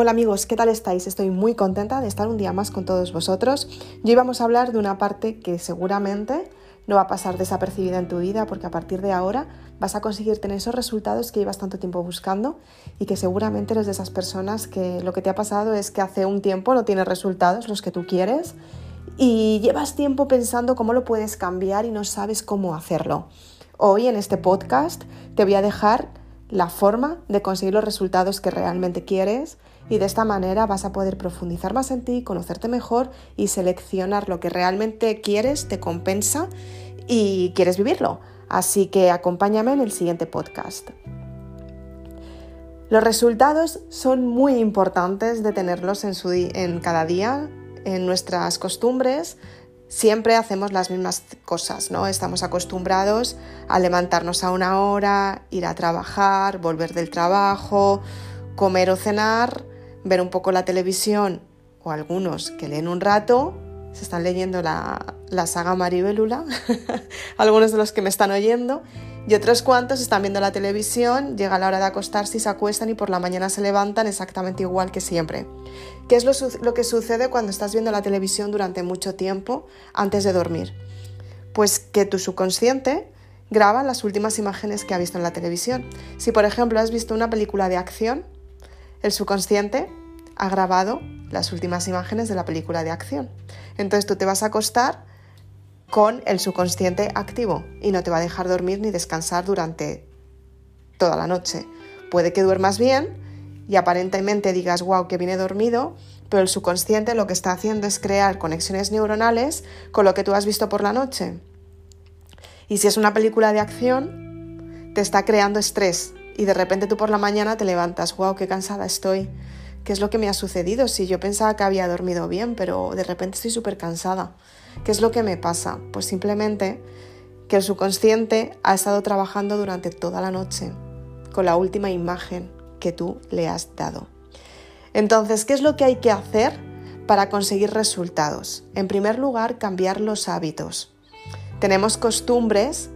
Hola amigos, ¿qué tal estáis? Estoy muy contenta de estar un día más con todos vosotros. Hoy vamos a hablar de una parte que seguramente no va a pasar desapercibida en tu vida porque a partir de ahora vas a conseguir tener esos resultados que llevas tanto tiempo buscando y que seguramente eres de esas personas que lo que te ha pasado es que hace un tiempo no tienes resultados los que tú quieres y llevas tiempo pensando cómo lo puedes cambiar y no sabes cómo hacerlo. Hoy en este podcast te voy a dejar la forma de conseguir los resultados que realmente quieres y de esta manera vas a poder profundizar más en ti, conocerte mejor y seleccionar lo que realmente quieres, te compensa y quieres vivirlo. Así que acompáñame en el siguiente podcast. Los resultados son muy importantes de tenerlos en, su en cada día, en nuestras costumbres, siempre hacemos las mismas cosas, ¿no? Estamos acostumbrados a levantarnos a una hora, ir a trabajar, volver del trabajo, comer o cenar, ver un poco la televisión o algunos que leen un rato, se están leyendo la, la saga Maribelula, algunos de los que me están oyendo, y otros cuantos están viendo la televisión, llega la hora de acostarse y se acuestan y por la mañana se levantan exactamente igual que siempre. ¿Qué es lo, que sucede cuando estás viendo la televisión durante mucho tiempo antes de dormir? Pues que tu subconsciente graba las últimas imágenes que ha visto en la televisión. Si por ejemplo has visto una película de acción, el subconsciente ha grabado las últimas imágenes de la película de acción. Entonces tú te vas a acostar con el subconsciente activo y no te va a dejar dormir ni descansar durante toda la noche. Puede que duermas bien y aparentemente digas, wow, que viene dormido, pero el subconsciente lo que está haciendo es crear conexiones neuronales con lo que tú has visto por la noche. Y si es una película de acción, te está creando estrés y de repente tú por la mañana te levantas, wow, qué cansada estoy. ¿Qué es lo que me ha sucedido? Si yo pensaba que había dormido bien, pero de repente estoy súper cansada. ¿Qué es lo que me pasa? Pues simplemente que el subconsciente ha estado trabajando durante toda la noche con la última imagen que tú le has dado. Entonces, ¿qué es lo que hay que hacer para conseguir resultados? En primer lugar, cambiar los hábitos. Tenemos costumbres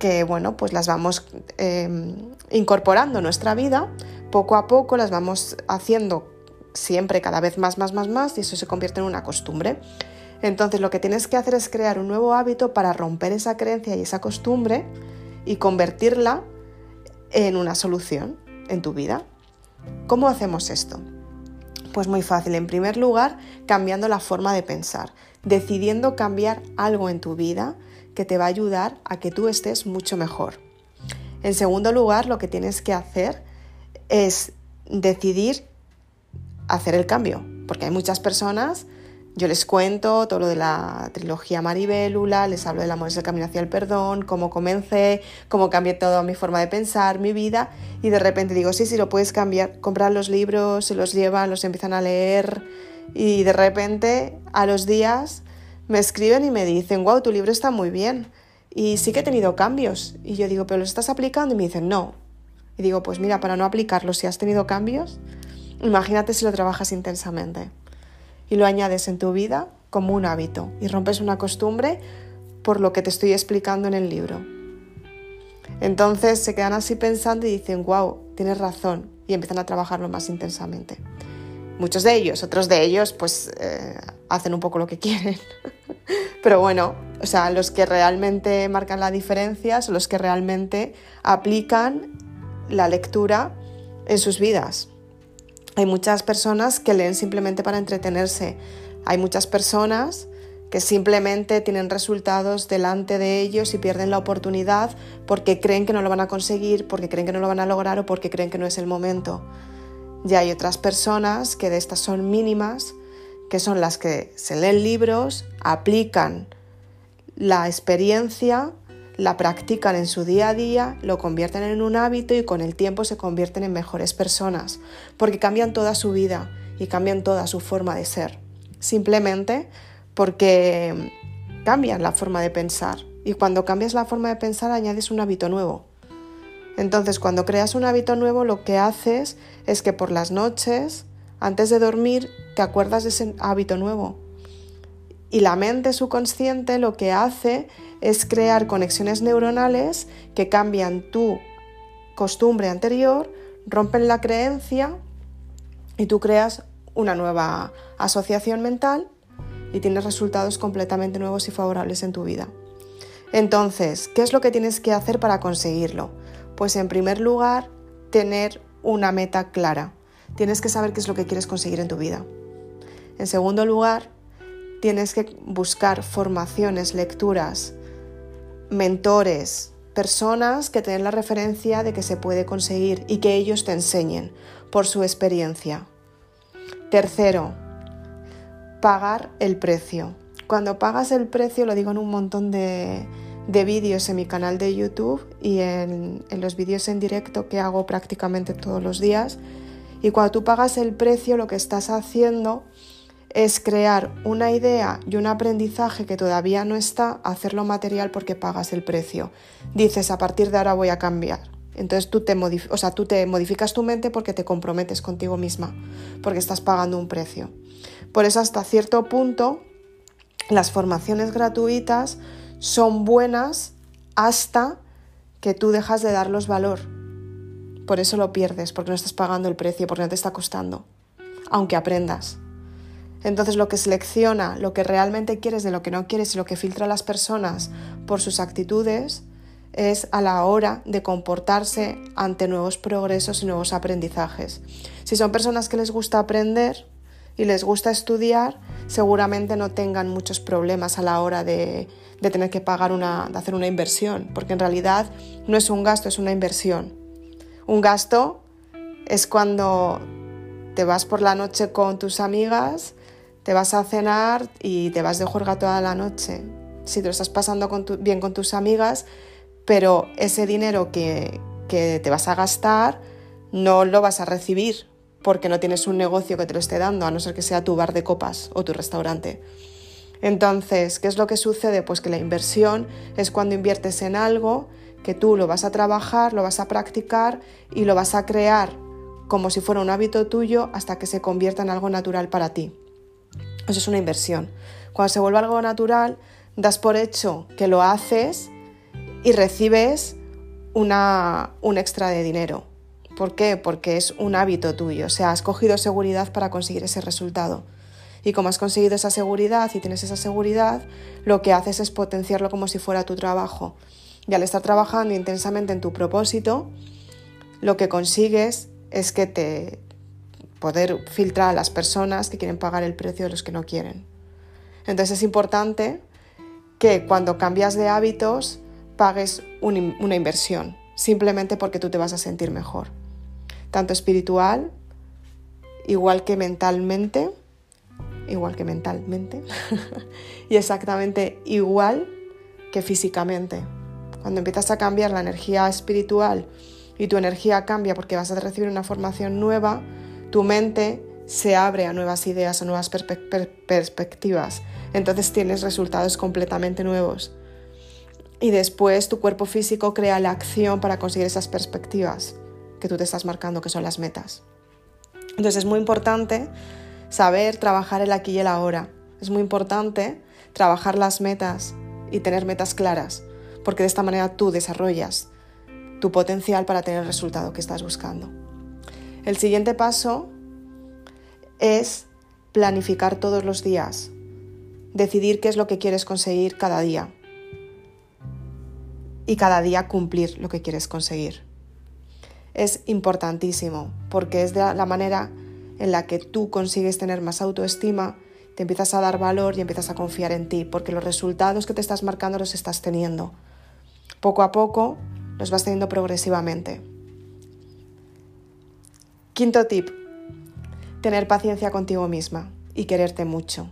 que, bueno, pues las vamos em, incorporando en nuestra vida, poco a poco las vamos haciendo siempre cada vez más, más, más, más, y eso se convierte en una costumbre. Entonces lo que tienes que hacer es crear un nuevo hábito para romper esa creencia y esa costumbre y convertirla en una solución en tu vida. ¿Cómo hacemos esto? Pues muy fácil. En primer lugar, cambiando la forma de pensar, decidiendo cambiar algo en tu vida que te va a ayudar a que tú estés mucho mejor. En segundo lugar, lo que tienes que hacer es decidir hacer el cambio, porque hay muchas personas yo les cuento todo lo de la trilogía Maribélula, les hablo del amor es el camino hacia el perdón, cómo comencé, cómo cambié toda mi forma de pensar, mi vida, y de repente digo, sí, sí, lo puedes cambiar, comprar los libros, se los llevan, los empiezan a leer, y de repente a los días me escriben y me dicen, wow, tu libro está muy bien, y sí que he tenido cambios, y yo digo, pero los estás aplicando, y me dicen, no, y digo, pues mira, para no aplicarlos, si has tenido cambios, imagínate si lo trabajas intensamente y lo añades en tu vida como un hábito y rompes una costumbre por lo que te estoy explicando en el libro. Entonces se quedan así pensando y dicen, wow, tienes razón, y empiezan a trabajarlo más intensamente. Muchos de ellos, otros de ellos, pues eh, hacen un poco lo que quieren. Pero bueno, o sea, los que realmente marcan la diferencia son los que realmente aplican la lectura en sus vidas. Hay muchas personas que leen simplemente para entretenerse. Hay muchas personas que simplemente tienen resultados delante de ellos y pierden la oportunidad porque creen que no lo van a conseguir, porque creen que no lo van a lograr o porque creen que no es el momento. Y hay otras personas que de estas son mínimas, que son las que se leen libros, aplican la experiencia la practican en su día a día, lo convierten en un hábito y con el tiempo se convierten en mejores personas, porque cambian toda su vida y cambian toda su forma de ser. Simplemente porque cambian la forma de pensar y cuando cambias la forma de pensar añades un hábito nuevo. Entonces, cuando creas un hábito nuevo, lo que haces es que por las noches, antes de dormir, te acuerdas de ese hábito nuevo. Y la mente subconsciente lo que hace es crear conexiones neuronales que cambian tu costumbre anterior, rompen la creencia y tú creas una nueva asociación mental y tienes resultados completamente nuevos y favorables en tu vida. Entonces, ¿qué es lo que tienes que hacer para conseguirlo? Pues en primer lugar, tener una meta clara. Tienes que saber qué es lo que quieres conseguir en tu vida. En segundo lugar, tienes que buscar formaciones, lecturas, mentores, personas que tengan la referencia de que se puede conseguir y que ellos te enseñen por su experiencia. Tercero, pagar el precio. Cuando pagas el precio, lo digo en un montón de, vídeos en mi canal de YouTube y en, en los vídeos en directo que hago prácticamente todos los días. Y cuando tú pagas el precio, lo que estás haciendo es crear una idea y un aprendizaje que todavía no está, hacerlo material porque pagas el precio. Dices, a partir de ahora voy a cambiar. Entonces tú te, o sea, tú te modificas tu mente porque te comprometes contigo misma, porque estás pagando un precio. Por eso hasta cierto punto las formaciones gratuitas son buenas hasta que tú dejas de darlos valor. Por eso lo pierdes, porque no estás pagando el precio, porque no te está costando, aunque aprendas. Entonces lo que selecciona, lo que realmente quieres de lo que no quieres y lo que filtra a las personas por sus actitudes es a la hora de comportarse ante nuevos progresos y nuevos aprendizajes. Si son personas que les gusta aprender y les gusta estudiar, seguramente no tengan muchos problemas a la hora de, tener que pagar una, de hacer una inversión, porque en realidad no es un gasto, es una inversión. Un gasto es cuando te vas por la noche con tus amigas te vas a cenar y te vas de juerga toda la noche. Si te lo estás pasando bien con tus amigas, pero ese dinero que te vas a gastar no lo vas a recibir porque no tienes un negocio que te lo esté dando, a no ser que sea tu bar de copas o tu restaurante. Entonces, ¿qué es lo que sucede? Pues que la inversión es cuando inviertes en algo que tú lo vas a trabajar, lo vas a practicar y lo vas a crear como si fuera un hábito tuyo hasta que se convierta en algo natural para ti. Eso es una inversión. Cuando se vuelve algo natural, das por hecho que lo haces y recibes una, un extra de dinero. ¿Por qué? Porque es un hábito tuyo, o sea, has cogido seguridad para conseguir ese resultado. Y como has conseguido esa seguridad y tienes esa seguridad, lo que haces es potenciarlo como si fuera tu trabajo. Y al estar trabajando intensamente en tu propósito, lo que consigues es que te, poder filtrar a las personas que quieren pagar el precio de los que no quieren. Entonces es importante que cuando cambias de hábitos pagues una inversión, simplemente porque tú te vas a sentir mejor, tanto espiritual, igual que mentalmente, igual que mentalmente, y exactamente igual que físicamente. Cuando empiezas a cambiar la energía espiritual y tu energía cambia porque vas a recibir una formación nueva, tu mente se abre a nuevas ideas, a nuevas perspectivas. Entonces tienes resultados completamente nuevos. Y después tu cuerpo físico crea la acción para conseguir esas perspectivas que tú te estás marcando, que son las metas. Entonces es muy importante saber trabajar el aquí y el ahora. Es muy importante trabajar las metas y tener metas claras, porque de esta manera tú desarrollas tu potencial para tener el resultado que estás buscando. El siguiente paso es planificar todos los días, decidir qué es lo que quieres conseguir cada día y cada día cumplir lo que quieres conseguir. Es importantísimo porque es de la manera en la que tú consigues tener más autoestima, te empiezas a dar valor y empiezas a confiar en ti, porque los resultados que te estás marcando los estás teniendo. Poco a poco los vas teniendo progresivamente. Quinto tip, tener paciencia contigo misma y quererte mucho.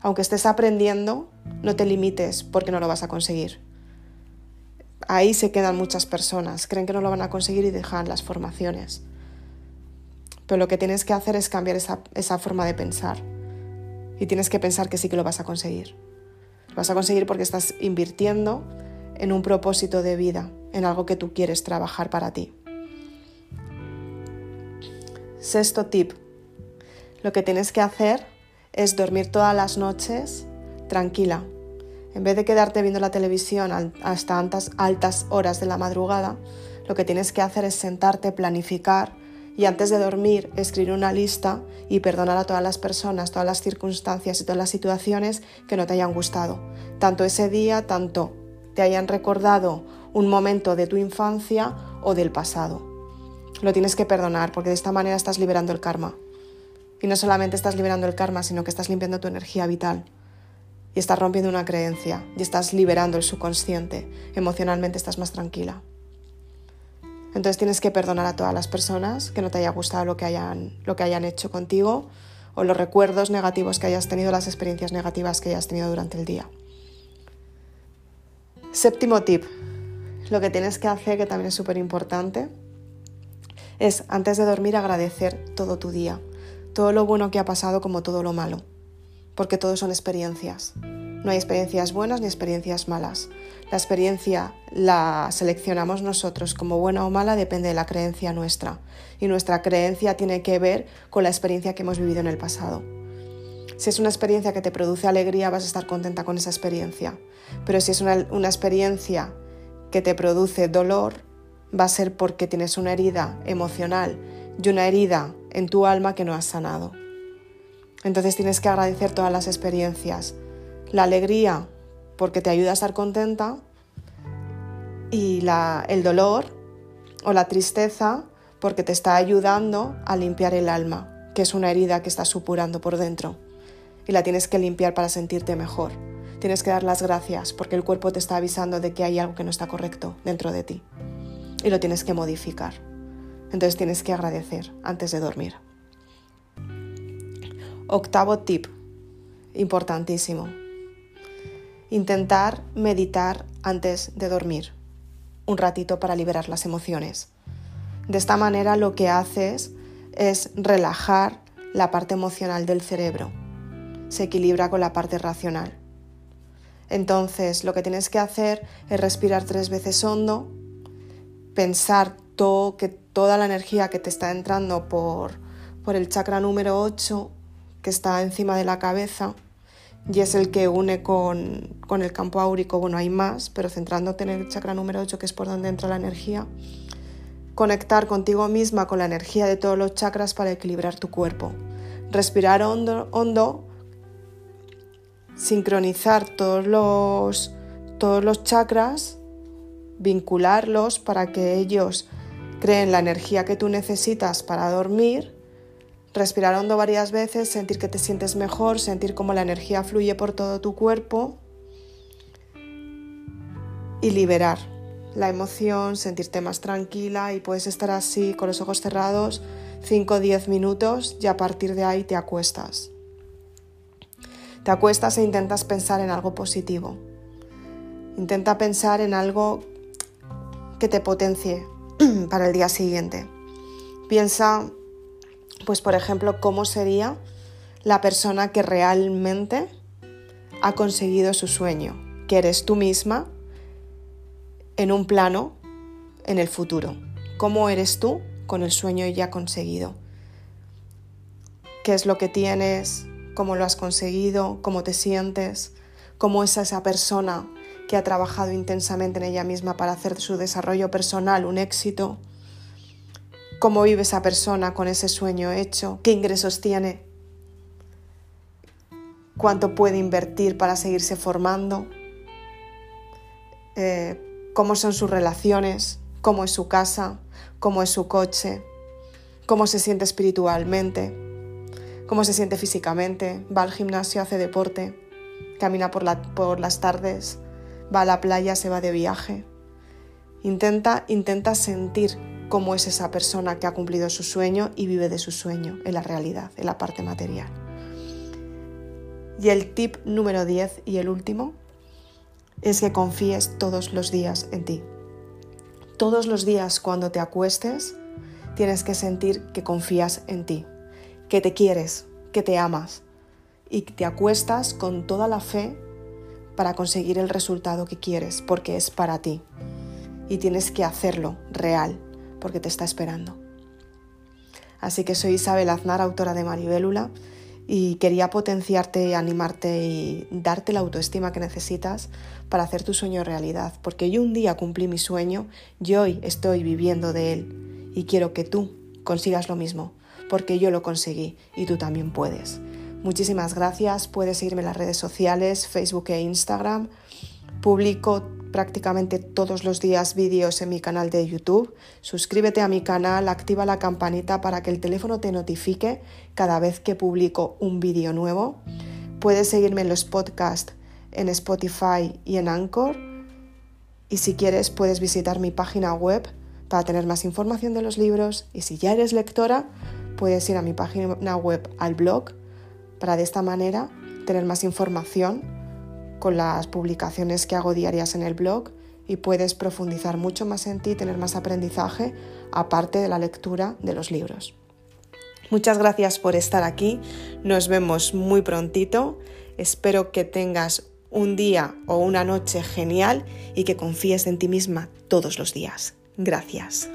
Aunque estés aprendiendo, no te limites porque no lo vas a conseguir. Ahí se quedan muchas personas, creen que no lo van a conseguir y dejan las formaciones. Pero lo que tienes que hacer es cambiar esa, forma de pensar. Y tienes que pensar que sí que lo vas a conseguir. Lo vas a conseguir porque estás invirtiendo en un propósito de vida, en algo que tú quieres trabajar para ti. Sexto tip. Lo que tienes que hacer es dormir todas las noches tranquila. En vez de quedarte viendo la televisión hasta altas, altas horas de la madrugada, lo que tienes que hacer es sentarte, planificar y antes de dormir escribir una lista y perdonar a todas las personas, todas las circunstancias y todas las situaciones que no te hayan gustado. Tanto ese día, tanto te hayan recordado un momento de tu infancia o del pasado. Lo tienes que perdonar porque de esta manera estás liberando el karma. Y no solamente estás liberando el karma, sino que estás limpiando tu energía vital. Y estás rompiendo una creencia y estás liberando el subconsciente. Emocionalmente estás más tranquila. Entonces tienes que perdonar a todas las personas que no te haya gustado lo que hayan, lo que hayan hecho contigo o los recuerdos negativos que hayas tenido, las experiencias negativas que hayas tenido durante el día. Séptimo tip. Lo que tienes que hacer, que también es súper importante, es antes de dormir agradecer todo tu día, todo lo bueno que ha pasado como todo lo malo, porque todo son experiencias. No hay experiencias buenas ni experiencias malas. La experiencia la seleccionamos nosotros como buena o mala depende de la creencia nuestra. Y nuestra creencia tiene que ver con la experiencia que hemos vivido en el pasado. Si es una experiencia que te produce alegría, vas a estar contenta con esa experiencia. Pero si es una, una experiencia que te produce dolor, va a ser porque tienes una herida emocional y una herida en tu alma que no has sanado. Entonces tienes que agradecer todas las experiencias, la alegría porque te ayuda a estar contenta y el dolor o la tristeza porque te está ayudando a limpiar el alma, que es una herida que estás supurando por dentro y la tienes que limpiar para sentirte mejor. Tienes que dar las gracias porque el cuerpo te está avisando de que hay algo que no está correcto dentro de ti y lo tienes que modificar. Entonces tienes que agradecer antes de dormir. Octavo tip, importantísimo. Intentar meditar antes de dormir, un ratito para liberar las emociones. De esta manera lo que haces es relajar la parte emocional del cerebro. Se equilibra con la parte racional. Entonces lo que tienes que hacer es respirar tres veces hondo, pensar que toda la energía que te está entrando por, por el chakra número 8, que está encima de la cabeza, y es el que une con, el campo áurico. Bueno, hay más, pero centrándote en el chakra número 8, que es por donde entra la energía, conectar contigo misma con la energía de todos los chakras para equilibrar tu cuerpo. Respirar hondo, hondo sincronizar todos los, todos los chakras, vincularlos para que ellos creen la energía que tú necesitas para dormir Respirar hondo varias veces, sentir que te sientes mejor, sentir cómo la energía fluye por todo tu cuerpo y liberar la emoción, sentirte más tranquila y puedes estar así con los ojos cerrados 5 o 10 minutos y a partir de ahí te acuestas. Te acuestas e intentas pensar en algo positivo. Intenta pensar en algo que te potencie para el día siguiente. Piensa pues por ejemplo, cómo sería la persona que realmente ha conseguido su sueño, que eres tú misma en un plano en el futuro. ¿Cómo eres tú con el sueño ya conseguido? ¿Qué es lo que tienes? ¿Cómo lo has conseguido? ¿Cómo te sientes? ¿Cómo es esa persona que ha trabajado intensamente en ella misma para hacer su desarrollo personal un éxito? Cómo vive esa persona con ese sueño hecho, qué ingresos tiene, cuánto puede invertir para seguirse formando, eh, cómo son sus relaciones, cómo es su casa, cómo es su coche, cómo se siente espiritualmente, cómo se siente físicamente, va al gimnasio, hace deporte, camina por, por las tardes, va a la playa, se va de viaje. Intenta, intenta sentir cómo es esa persona que ha cumplido su sueño y vive de su sueño en la realidad, en la parte material. Y el tip número 10 y el último es que confíes todos los días en ti. Todos los días cuando te acuestes tienes que sentir que confías en ti, que te quieres, que te amas y te acuestas con toda la fe para conseguir el resultado que quieres, porque es para ti. Y tienes que hacerlo real, porque te está esperando. Así que soy Isabel Aznar, autora de Maribélula, y quería potenciarte, animarte y darte la autoestima que necesitas para hacer tu sueño realidad, porque yo un día cumplí mi sueño y hoy estoy viviendo de él y quiero que tú consigas lo mismo, porque yo lo conseguí y tú también puedes. Muchísimas gracias, puedes seguirme en las redes sociales, Facebook e Instagram. Publico prácticamente todos los días vídeos en mi canal de YouTube. Suscríbete a mi canal, activa la campanita para que el teléfono te notifique cada vez que publico un vídeo nuevo. Puedes seguirme en los podcasts en Spotify y en Anchor. Y si quieres puedes visitar mi página web para tener más información de los libros. Y si ya eres lectora, puedes ir a mi página web al blog para de esta manera tener más información con las publicaciones que hago diarias en el blog y puedes profundizar mucho más en ti, tener más aprendizaje aparte de la lectura de los libros. Muchas gracias por estar aquí, nos vemos muy prontito, espero que tengas un día o una noche genial y que confíes en ti misma todos los días. Gracias.